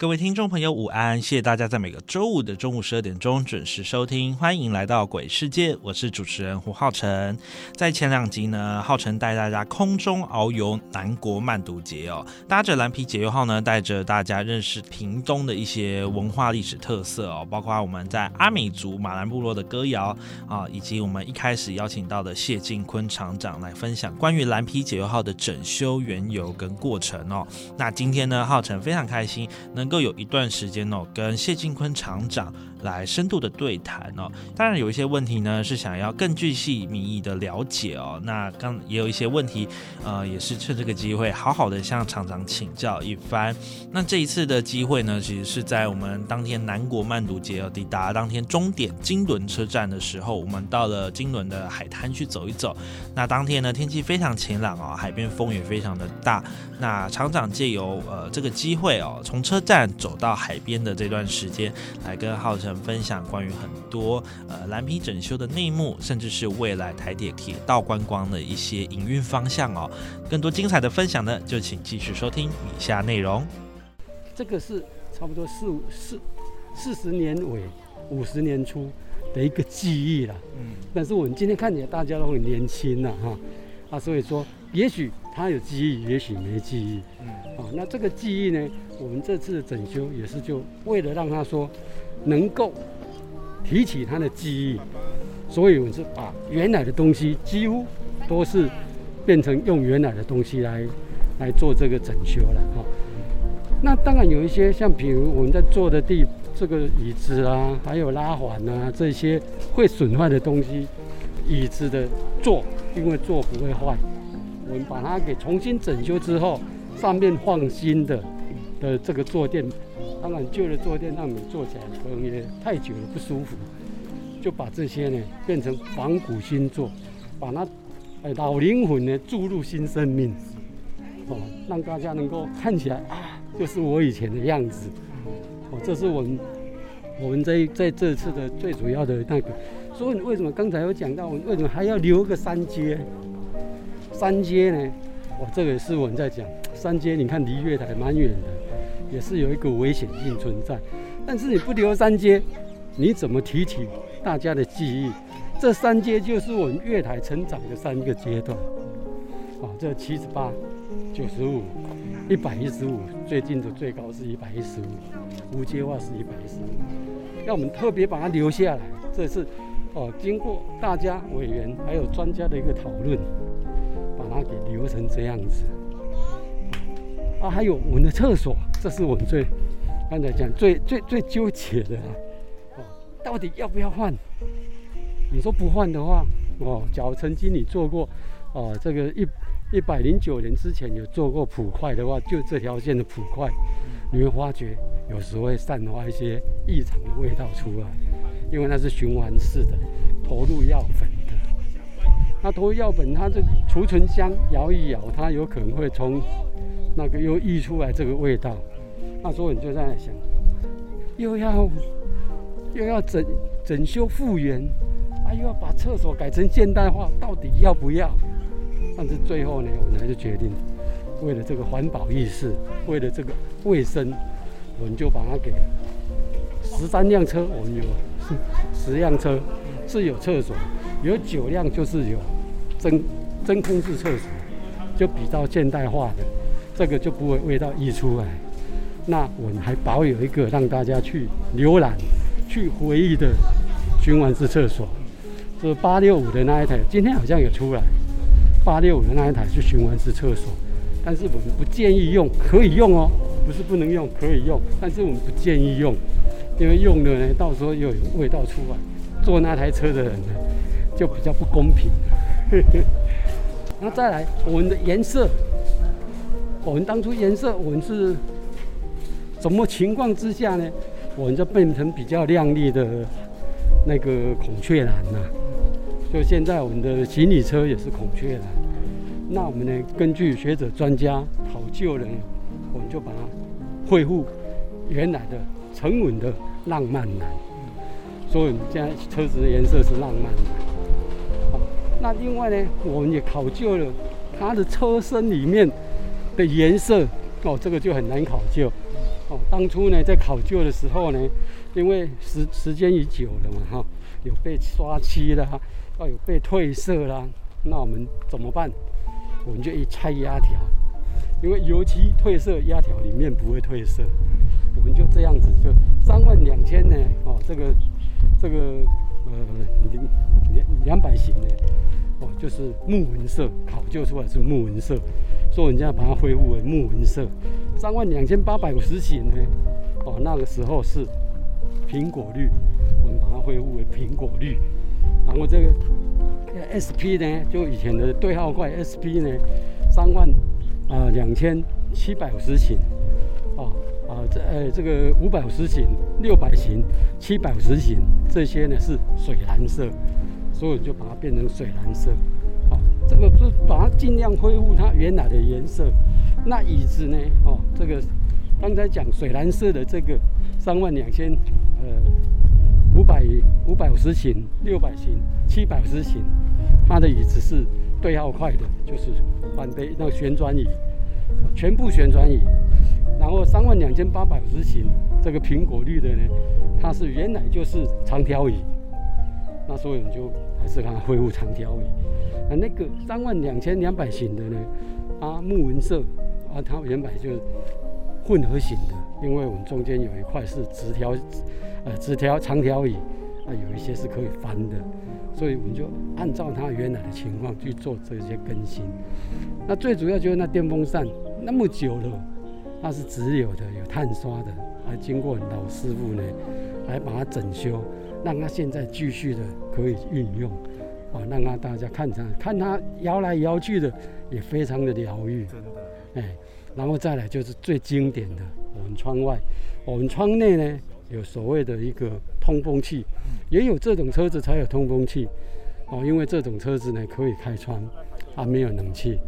各位听众朋友，午安！谢谢大家在每个周五的中午十二点钟准时收听，欢迎来到鬼世界，我是主持人胡浩辰。在前两集呢，浩辰带大家空中遨游南国慢读节哦，搭着蓝皮解忧号呢，带着大家认识屏东的一些文化历史特色哦，包括我们在阿美族马兰部落的歌谣啊，以及我们一开始邀请到的谢进坤厂长来分享关于蓝皮解忧号的整修缘由跟过程哦。那今天呢，浩辰非常开心能。能够有一段时间哦，跟谢晋坤厂长。来深度的对谈哦，当然有一些问题呢是想要更具细民意的了解哦。那刚也有一些问题，呃，也是趁这个机会好好的向厂长请教一番。那这一次的机会呢，其实是在我们当天南国曼读节哦抵达当天终点金轮车站的时候，我们到了金轮的海滩去走一走。那当天呢天气非常晴朗哦，海边风也非常的大。那厂长借由呃这个机会哦，从车站走到海边的这段时间，来跟浩生。分享关于很多呃蓝皮整修的内幕，甚至是未来台铁铁道观光的一些营运方向哦。更多精彩的分享呢，就请继续收听以下内容。这个是差不多四五四四十年尾五十年初的一个记忆了。嗯。但是我们今天看起来大家都很年轻了，哈啊，所以说也许他有记忆，也许没记忆。嗯。啊，那这个记忆呢，我们这次的整修也是就为了让他说。能够提起他的记忆，所以我是把原来的东西几乎都是变成用原来的东西来来做这个整修了哈。那当然有一些像比如我们在坐的地这个椅子啊，还有拉环啊这些会损坏的东西，椅子的座因为座不会坏，我们把它给重新整修之后，上面放新的的这个坐垫。当然，旧的坐垫让你坐起来可能也太久了不舒服，就把这些呢变成仿古新做，把那老灵魂呢注入新生命，哦，让大家能够看起来啊，就是我以前的样子。哦，这是我们我们在在这次的最主要的那个。所以你为什么刚才有讲到，我为什么还要留个三阶？三阶呢？哦，这个也是我们在讲三阶。你看离月台蛮远的。也是有一个危险性存在，但是你不留三阶，你怎么提起大家的记忆？这三阶就是我们月台成长的三个阶段。啊，这七十八、九十五、一百一十五，最近的最高是一百一十五，无阶化是一百一十五。要我们特别把它留下来，这是哦，经过大家委员还有专家的一个讨论，把它给留成这样子。啊，还有我们的厕所。这是我们最刚才讲最最最纠结的哦，到底要不要换？你说不换的话，哦，假如曾经你做过哦，这个一一百零九年之前有做过普快的话，就这条线的普快，你会发觉有时会散发一些异常的味道出来，因为那是循环式的投入药粉的，那投入药粉，它这储存箱摇一摇，它有可能会从那个又溢出来这个味道，那时候你就在想，又要又要整整修复原，啊又要把厕所改成现代化，到底要不要？但是最后呢，我们还是决定，为了这个环保意识，为了这个卫生，我们就把它给十三辆车，我们有十辆车是有厕所，有九辆就是有真真空式厕所，就比较现代化的。这个就不会味道溢出来。那我们还保有一个让大家去浏览、去回忆的循环式厕所，是八六五的那一台，今天好像有出来。八六五的那一台是循环式厕所，但是我们不建议用，可以用哦，不是不能用，可以用，但是我们不建议用，因为用了呢，到时候又有味道出来，坐那台车的人呢，就比较不公平。那再来，我们的颜色，我们当初颜色，我们是什么情况之下呢？我们就变成比较亮丽的那个孔雀蓝呐。就现在我们的行李车也是孔雀蓝。那我们呢，根据学者专家考究呢，我们就把它恢复原来的沉稳的浪漫蓝。所以我们现在车子的颜色是浪漫蓝。好，那另外呢，我们也考究了它的车身里面的颜色。哦，这个就很难考究。哦，当初呢，在考究的时候呢，因为时时间已久了嘛，哈，有被刷漆啦，要有被褪色啦，那我们怎么办？我们就一拆压条，因为油漆褪色压条里面不会褪色，我们就这样子，就三万两千呢，哦，这个这个呃两两百型的，哦，就是木纹色，考究出来是木纹色。所以人家把它恢复为木纹色，三万两千八百五十型呢，哦，那个时候是苹果绿，我们把它恢复为苹果绿。然后这个 SP 呢，就以前的对号怪 SP 呢，三万啊两千七百五十型，哦啊这呃这个五百五十型、六百型、七百五十型这些呢是水蓝色，所以就把它变成水蓝色。这个是把它尽量恢复它原来的颜色。那椅子呢？哦，这个刚才讲水蓝色的这个三万两千呃五百五百五十型、六百型、七百五十型，它的椅子是对号快的，就是反背那个旋转椅，全部旋转椅。然后三万两千八百五十型这个苹果绿的呢，它是原来就是长条椅。那所以我们就还是看恢复长条椅。啊，那个三万两千两百型的呢，啊木纹色，啊它原本就是混合型的，因为我们中间有一块是直条，呃直条长条椅，啊有一些是可以翻的，所以我们就按照它原来的情况去做这些更新。那最主要就是那电风扇那么久了，那是直流的，有碳刷的，还经过老师傅呢来把它整修，让它现在继续的可以运用。啊，让它大家看它，看它摇来摇去的，也非常的疗愈。真的，哎，然后再来就是最经典的，我们窗外，我们窗内呢有所谓的一个通风器，也有这种车子才有通风器。哦，因为这种车子呢可以开窗，它没有冷气，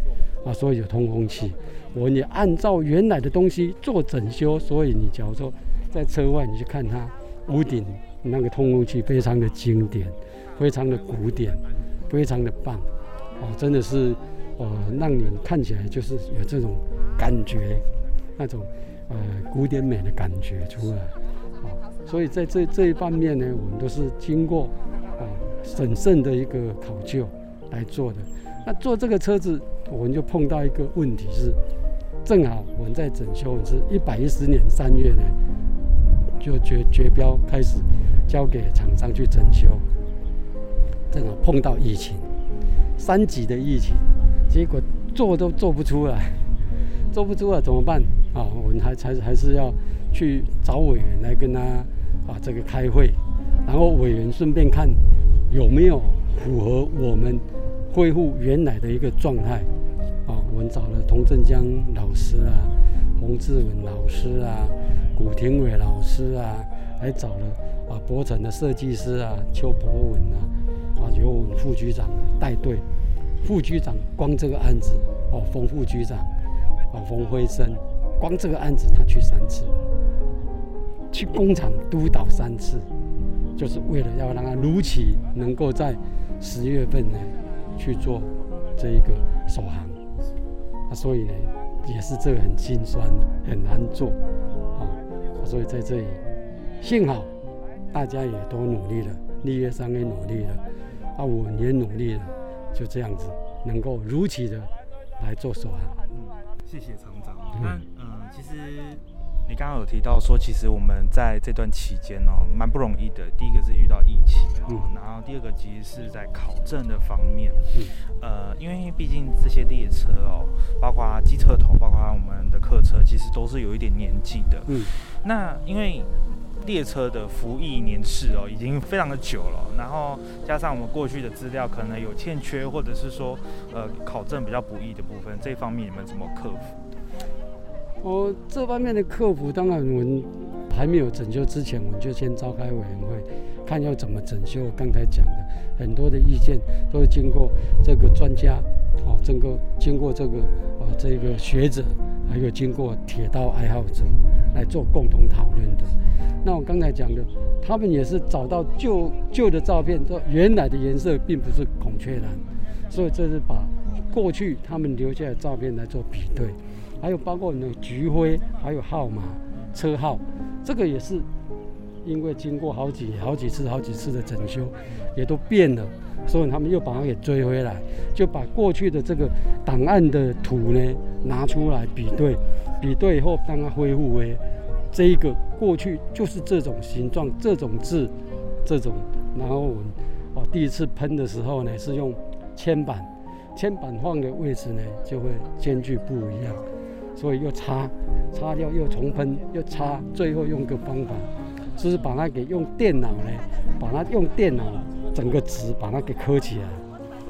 啊，所以有通风器。我们也按照原来的东西做整修，所以你假如说在车外你去看它屋顶那个通风器，非常的经典。非常的古典，非常的棒，哦，真的是，呃，让你看起来就是有这种感觉，那种呃古典美的感觉出来，啊，所以在这这一方面呢，我们都是经过啊审慎的一个考究来做的。那做这个车子，我们就碰到一个问题是，正好我们在整修，是一百一十年三月呢，就决决标开始交给厂商去整修。正好碰到疫情，三级的疫情，结果做都做不出来，做不出来怎么办啊？我们还还还是要去找委员来跟他啊这个开会，然后委员顺便看有没有符合我们恢复原来的一个状态啊。我们找了童振江老师啊、洪志文老师啊、古廷伟老师啊，还找了啊博城的设计师啊邱博文啊。啊，由我们副局长带队，副局长光这个案子，哦，冯副局长，啊，冯辉生，光这个案子他去三次，去工厂督导三次，就是为了要让他如期能够在十月份呢去做这一个首航，啊，所以呢也是这个很心酸，很难做，所以在这里，幸好大家也都努力了，立业商也努力了。啊，我也努力了，就这样子，能够如期的来做手案。嗯，谢谢厂长。那嗯，其实你刚刚有提到说，其实我们在这段期间哦，蛮不容易的。第一个是遇到疫情哦，然后第二个其实是在考证的方面。嗯，呃，因为毕竟这些列车哦，包括机车头，包括我们的客车，其实都是有一点年纪的。嗯，那因为列车的服役年次哦，已经非常的久了，然后加上我们过去的资料可能有欠缺，或者是说呃考证比较不易的部分，这方面你们怎么克服？哦，这方面的克服，当然我们还没有整修之前，我们就先召开委员会，看要怎么整修。刚才讲的很多的意见，都是经过这个专家，哦，整个经过这个呃这个学者，还有经过铁道爱好者来做共同讨论的。那我刚才讲的，他们也是找到旧旧的照片，说原来的颜色并不是孔雀蓝，所以这是把过去他们留下的照片来做比对。还有包括你的菊灰，还有号码、车号，这个也是因为经过好几好几次、好几次的整修，也都变了，所以他们又把它给追回来，就把过去的这个档案的图呢拿出来比对，比对以后让它恢复为这一个过去就是这种形状、这种字、这种。然后我哦第一次喷的时候呢是用铅板，铅板放的位置呢就会间距不一样。所以又擦，擦掉又重喷，又擦，最后用个方法，就是把它给用电脑呢，把它用电脑整个纸把它给刻起来，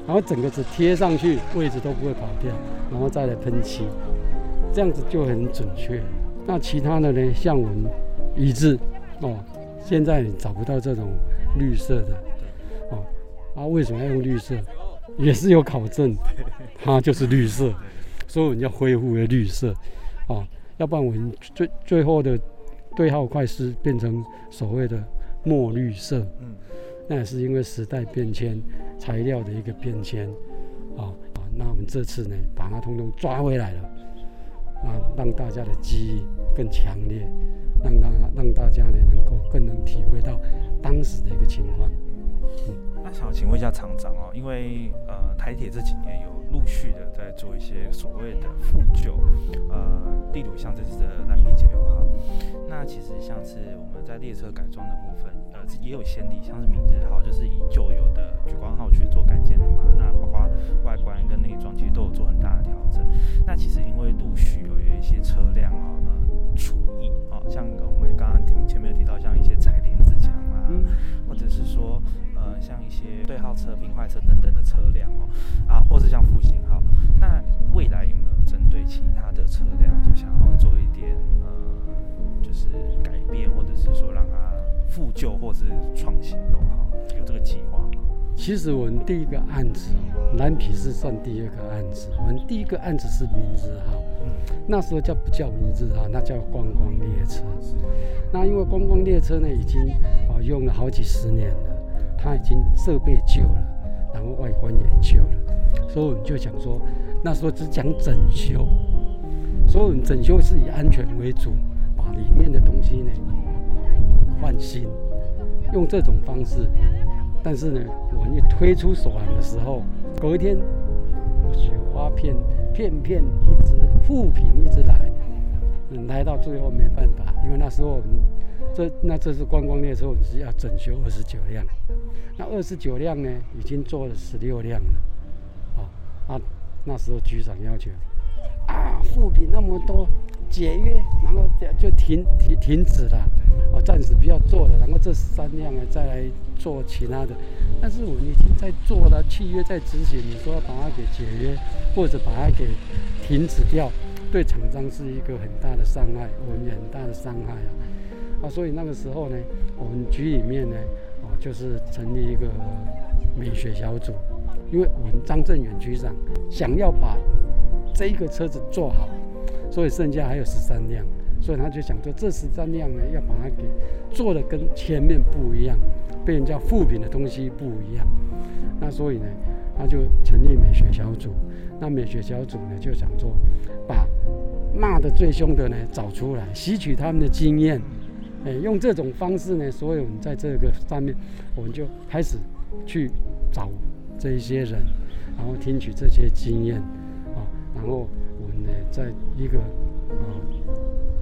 然后整个纸贴上去，位置都不会跑掉，然后再来喷漆，这样子就很准确。那其他的呢，像纹一致哦，现在找不到这种绿色的哦，啊，为什么要用绿色？也是有考证，它就是绿色。所以我们要恢复为绿色，啊，要不然我们最最后的对号快失变成所谓的墨绿色，嗯，那也是因为时代变迁、材料的一个变迁，啊啊，那我们这次呢，把它通通抓回来了，啊，让大家的记忆更强烈，让大让大家呢能够更能体会到当时的一个情况。嗯，那想请问一下厂长哦，因为呃台铁这几年有。陆续的在做一些所谓的复旧，呃，例如像这次的蓝皮九六号，那其实像是我们在列车改装的部分，呃，也有先例，像是明日号就是以旧有的莒光号去做改建的嘛，那包括外观跟内装其实都有做很大的调整。那其实因为陆续有有一些车辆啊，呃，除役啊，像我们刚刚听前面有提到，像一些彩铃子墙啊，或者是说。呃，像一些对号车、平快车等等的车辆哦，啊，或是像复兴号，那未来有没有针对其他的车辆，就想要做一点呃，就是改变，或者是说让它复旧或是创新都好，有这个计划吗？其实我们第一个案子哦，蓝皮是算第二个案子，我们第一个案子是明日号，那时候叫不叫明日号，那叫观光列车。那因为观光列车呢，已经啊用了好几十年了。它已经设备旧了，然后外观也旧了，所以我们就想说，那时候只讲整修，所以我们整修是以安全为主，把里面的东西呢换新，用这种方式。但是呢，我们一推出手环的时候，隔一天雪花片片片一直复评一直来，来到最后没办法，因为那时候我们。这那这是观光列车，我们是要整修二十九辆，那二十九辆呢，已经做了十六辆了，啊啊，那时候局长要求，啊，副品那么多，节约，然后就停停停止了，哦，暂时不要做了，然后这三辆呢再来做其他的，但是我们已经在做了，契约在执行，你说把它给解约或者把它给停止掉，对厂商是一个很大的伤害，我们很大的伤害啊。啊，所以那个时候呢，我们局里面呢，哦，就是成立一个美学小组，因为我们张振远局长想要把这一个车子做好，所以剩下还有十三辆，所以他就想说这十三辆呢，要把它给做的跟前面不一样，被人家复品的东西不一样。那所以呢，他就成立美学小组。那美学小组呢，就想说把骂的最凶的呢找出来，吸取他们的经验。哎，用这种方式呢，所以我们在这个上面，我们就开始去找这一些人，然后听取这些经验，啊，然后我们呢，在一个啊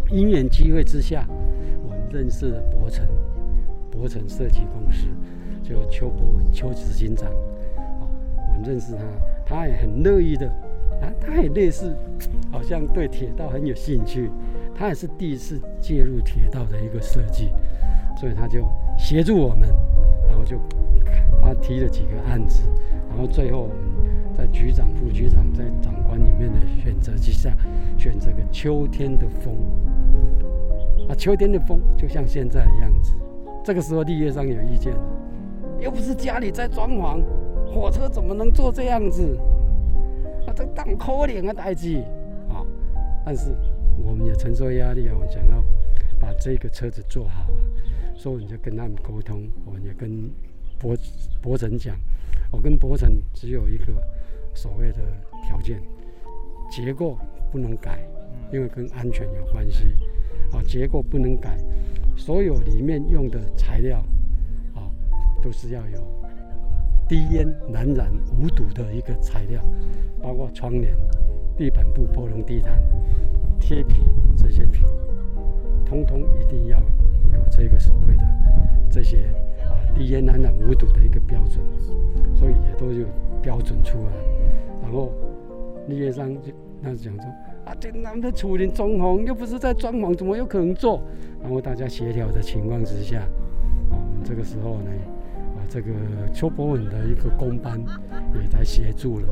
因缘机会之下，我们认识了博成，博成设计公司，就邱博文邱执行长，哦，我们认识他，他也很乐意的，啊，他也类似，好像对铁道很有兴趣，他也是第一次介入铁道的一个设计，所以他就协助我们，然后就他提了几个案子，然后最后我们在局长、副局长在长官里面的选择之下，选这个秋天的风。啊，秋天的风就像现在的样子。这个时候，立业上有意见了，又不是家里在装潢，火车怎么能做这样子？啊，这当可怜啊，代志啊！但是我们也承受压力啊，我想要把这个车子做好，所以我们就跟他们沟通，我们也跟博博成讲，我跟博成只有一个所谓的条件，结构不能改，因为跟安全有关系。啊，结构不能改，所有里面用的材料啊，都是要有低烟难燃无毒的一个材料，包括窗帘、地板布、波龙地毯、贴皮这些皮，通通一定要有这个所谓的这些啊低烟难染无毒的一个标准，所以也都有标准出来，然后立业商就那讲说。啊，这男的处理装潢，又不是在装潢，怎么有可能做？然后大家协调的情况之下，哦，这个时候呢，啊，这个邱博文的一个工班也来协助了，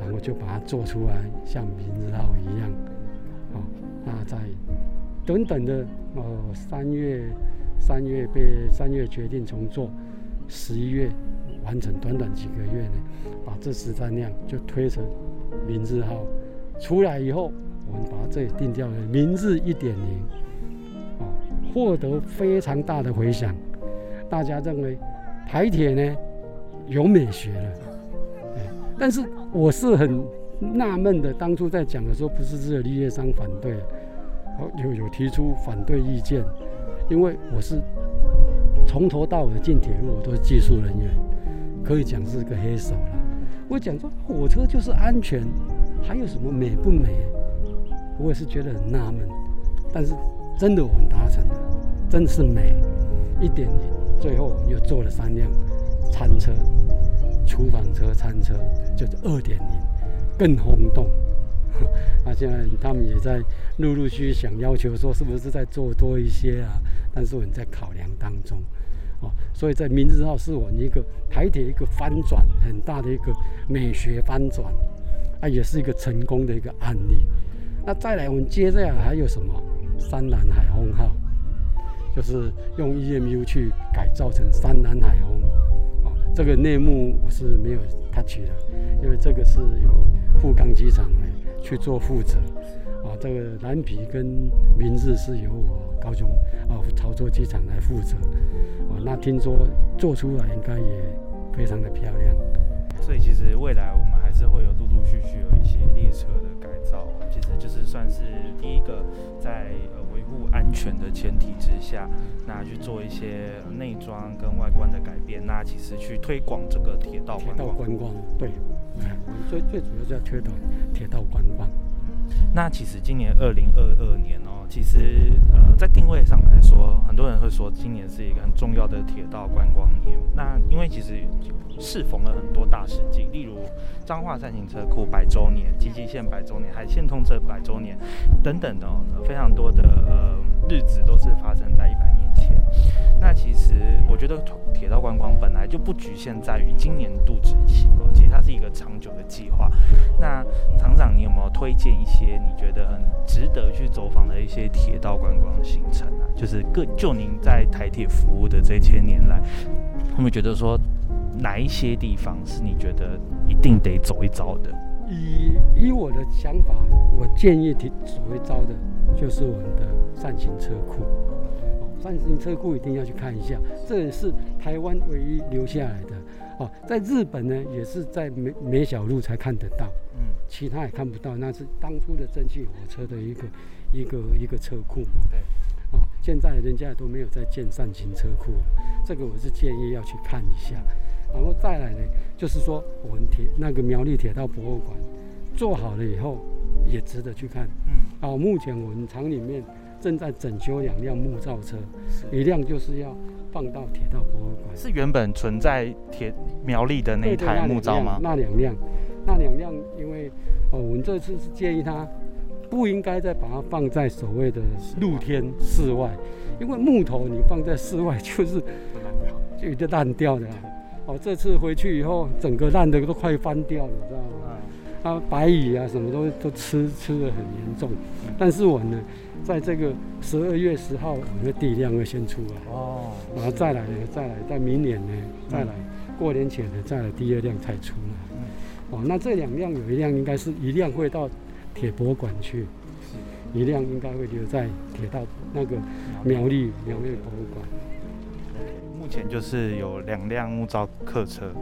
然后就把它做出来，像明日号一样，哦，那在等等的哦三月，三月被三月决定重做，十一月完成，短短几个月呢，把这十三辆就推成明日号。出来以后，我们把这里定调为“明日一点零”，啊，获得非常大的回响。大家认为台铁呢有美学了，但是我是很纳闷的。当初在讲的时候，不是只有立业商反对，有有提出反对意见，因为我是从头到尾进铁路，我都是技术人员，可以讲是个黑手了。我讲说火车就是安全。还有什么美不美？我也是觉得很纳闷。但是真的我们达成了，真的是美一点零。最后我们又做了三辆餐车、厨房车、餐车，就是二点零，更轰动。那 现在他们也在陆陆续续想要求说，是不是再做多一些啊？但是我们在考量当中。哦，所以在明日号是我们一个台铁一个翻转很大的一个美学翻转。啊也是一个成功的一个案例。那再来，我们接下来还有什么？山南海风号，就是用 EMU 去改造成山南海风。这个内幕我是没有 touch 的，因为这个是由富冈机场呢去做负责。啊，这个蓝皮跟明日是由我高雄啊潮州机场来负责。啊，那听说做出来应该也非常的漂亮。所以其实未来我们还是会有陆陆续续有一些列车的改造，其实就是算是第一个在呃维护安全的前提之下，那去做一些内装跟外观的改变，那其实去推广这个铁道铁道观光，对，最最主要是要推动铁道观光。那其实今年二零二二年哦，其实呃在定位上来说，很多说今年是一个很重要的铁道观光年。那因为其实。适逢了很多大事件，例如彰化三型车库百周年、吉吉线百周年、海线通车百周年等等的，非常多的呃日子都是发生在一百年前。那其实我觉得铁道观光本来就不局限在于今年度执行哦，其实它是一个长久的计划。那厂长，你有没有推荐一些你觉得很值得去走访的一些铁道观光行程啊？就是各就您在台铁服务的这些年来，有没有觉得说？哪一些地方是你觉得一定得走一遭的？以以我的想法，我建议提走一遭的，就是我们的扇形车库。扇形车库一定要去看一下，这也是台湾唯一留下来的。哦，在日本呢，也是在梅梅小路才看得到，嗯，其他也看不到。那是当初的蒸汽火车的一个一个一个车库嘛。对。哦，现在人家都没有在建扇形车库了，这个我是建议要去看一下。然后再来呢，就是说我们铁那个苗栗铁道博物馆做好了以后，也值得去看。嗯，哦，目前我们厂里面正在整修两辆木造车，一辆就是要放到铁道博物馆。是原本存在铁苗栗的那一台木造吗？那两辆，那两辆，因为哦，我们这次是建议他不应该再把它放在所谓的露天室外，因为木头你放在室外就是就有点烂掉的啊。哦，这次回去以后，整个烂的都快翻掉了，你知道吗？嗯，啊，白蚁啊，什么都都吃吃的很严重。但是我呢，在这个十二月十号，我的地量会先出来，哦，然后再来呢，再来，在明年呢，再来，过年前呢，再来第二辆才出来。哦，那这两辆有一辆应该是一辆会到铁博物馆去，一辆应该会留在铁道那个苗栗苗栗博物馆。目前就是有两辆木造客车，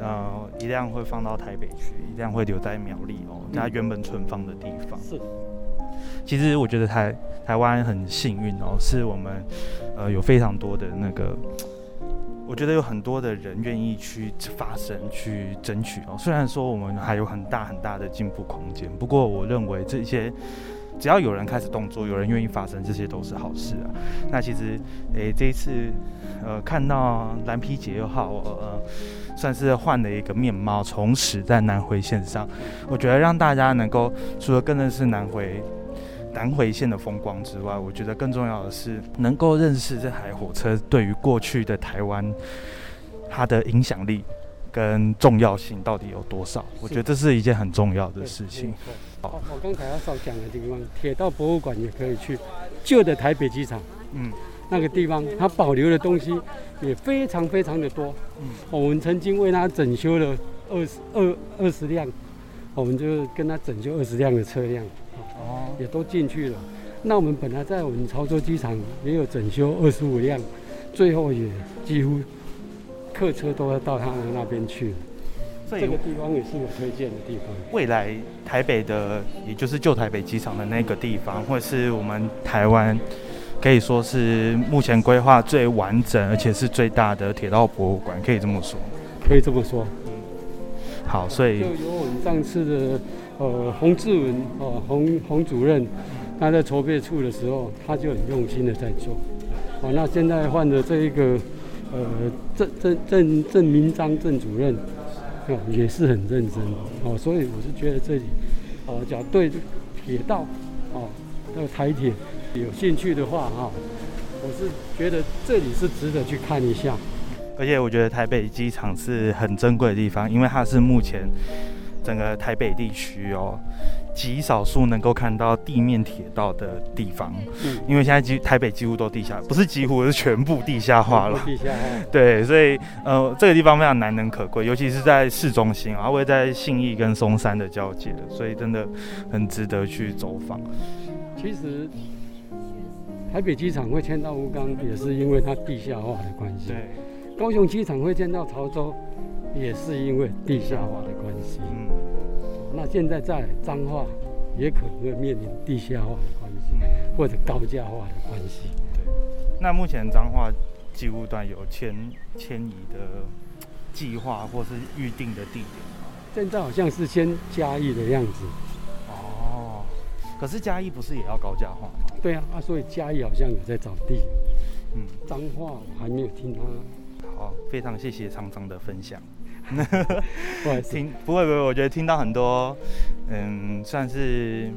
呃，一辆会放到台北去，一辆会留在苗栗哦，它原本存放的地方。是，其实我觉得台台湾很幸运哦，是我们呃有非常多的那个，我觉得有很多的人愿意去发声、去争取哦。虽然说我们还有很大很大的进步空间，不过我认为这些只要有人开始动作，有人愿意发声，这些都是好事啊。那其实诶、这一次呃看到蓝皮姐又好呃算是换了一个面貌，重拾在南回线上，我觉得让大家能够除了更认识南回。南回线的风光之外，我觉得更重要的是能够认识这台火车对于过去的台湾它的影响力跟重要性到底有多少。我觉得这是一件很重要的事情。好，哦我刚才要少讲的地方，铁道博物馆也可以去，旧的台北机场嗯那个地方，它保留的东西也非常非常的多。嗯我们曾经为它整修了二十二二十辆，我们就跟它整修二十辆的车辆，哦，也都进去了。那我们本来在我们潮州机场也有整修二十五辆，最后也几乎客车都要到他们那边去了。所以这个地方也是我推荐的地方。未来台北的，也就是旧台北机场的那个地方，会是我们台湾可以说是目前规划最完整而且是最大的铁道博物馆，可以这么说。可以这么说，嗯好，所以就由我们上次的呃洪志文哦洪洪主任，他在筹备处的时候，他就很用心的在做。哦，那现在换的这一个呃郑郑郑郑明章郑主任，哦也是很认真哦，所以我是觉得这里哦，假如对铁道哦那个台铁有兴趣的话哈、我是觉得这里是值得去看一下。而且我觉得台北机场是很珍贵的地方，因为它是目前整个台北地区哦极少数能够看到地面铁道的地方。嗯，因为现在几台北几乎都地下，不是几乎是全部地下化了。地下化。对，所以呃，这个地方非常难能可贵，尤其是在市中心啊，会在信义跟松山的交界，所以真的很值得去走访。其实台北机场会迁到吴刚，也是因为它地下化的关系。对高雄机场会迁到潮州，也是因为地下化的关系。嗯，那现在在彰化，也可能会面临地下化的关系，或者高价化的关系。那目前彰化机务段有迁迁移的计划或是预定的地点吗？现在好像是先嘉义的样子。哦，可是嘉义不是也要高价化吗？对啊，啊，所以嘉义好像有在找地。嗯，彰化我还没有听他，好，非常谢谢常常的分享。不好意思，听不会不会，我觉得听到很多，嗯，算是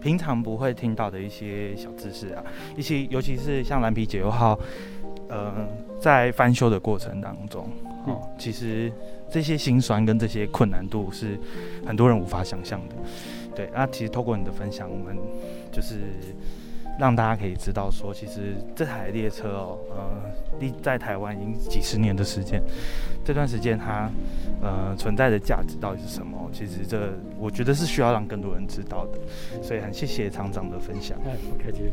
平常不会听到的一些小知识啊，一些尤其是像蓝皮解忧号，呃，在翻修的过程当中，哦，其实这些辛酸跟这些困难度是很多人无法想象的。对，那其实透过你的分享，我们就是让大家可以知道说，其实这台列车哦，呃，立在台湾已经几十年的时间，这段时间它呃存在的价值到底是什么？其实这我觉得是需要让更多人知道的，所以很谢谢厂长的分享。不客气。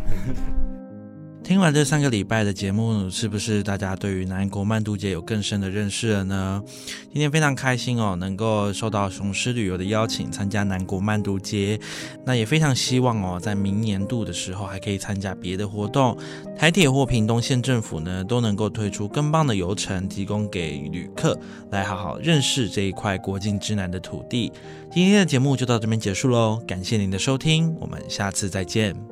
听完这三个礼拜的节目，是不是大家对于南国曼都节有更深的认识了呢？今天非常开心哦，能够受到雄狮旅游的邀请参加南国曼都节，那也非常希望哦，在明年度的时候还可以参加别的活动，台铁或屏东县政府呢都能够推出更棒的游程，提供给旅客来好好认识这一块国境之南的土地。今天的节目就到这边结束喽，感谢您的收听，我们下次再见。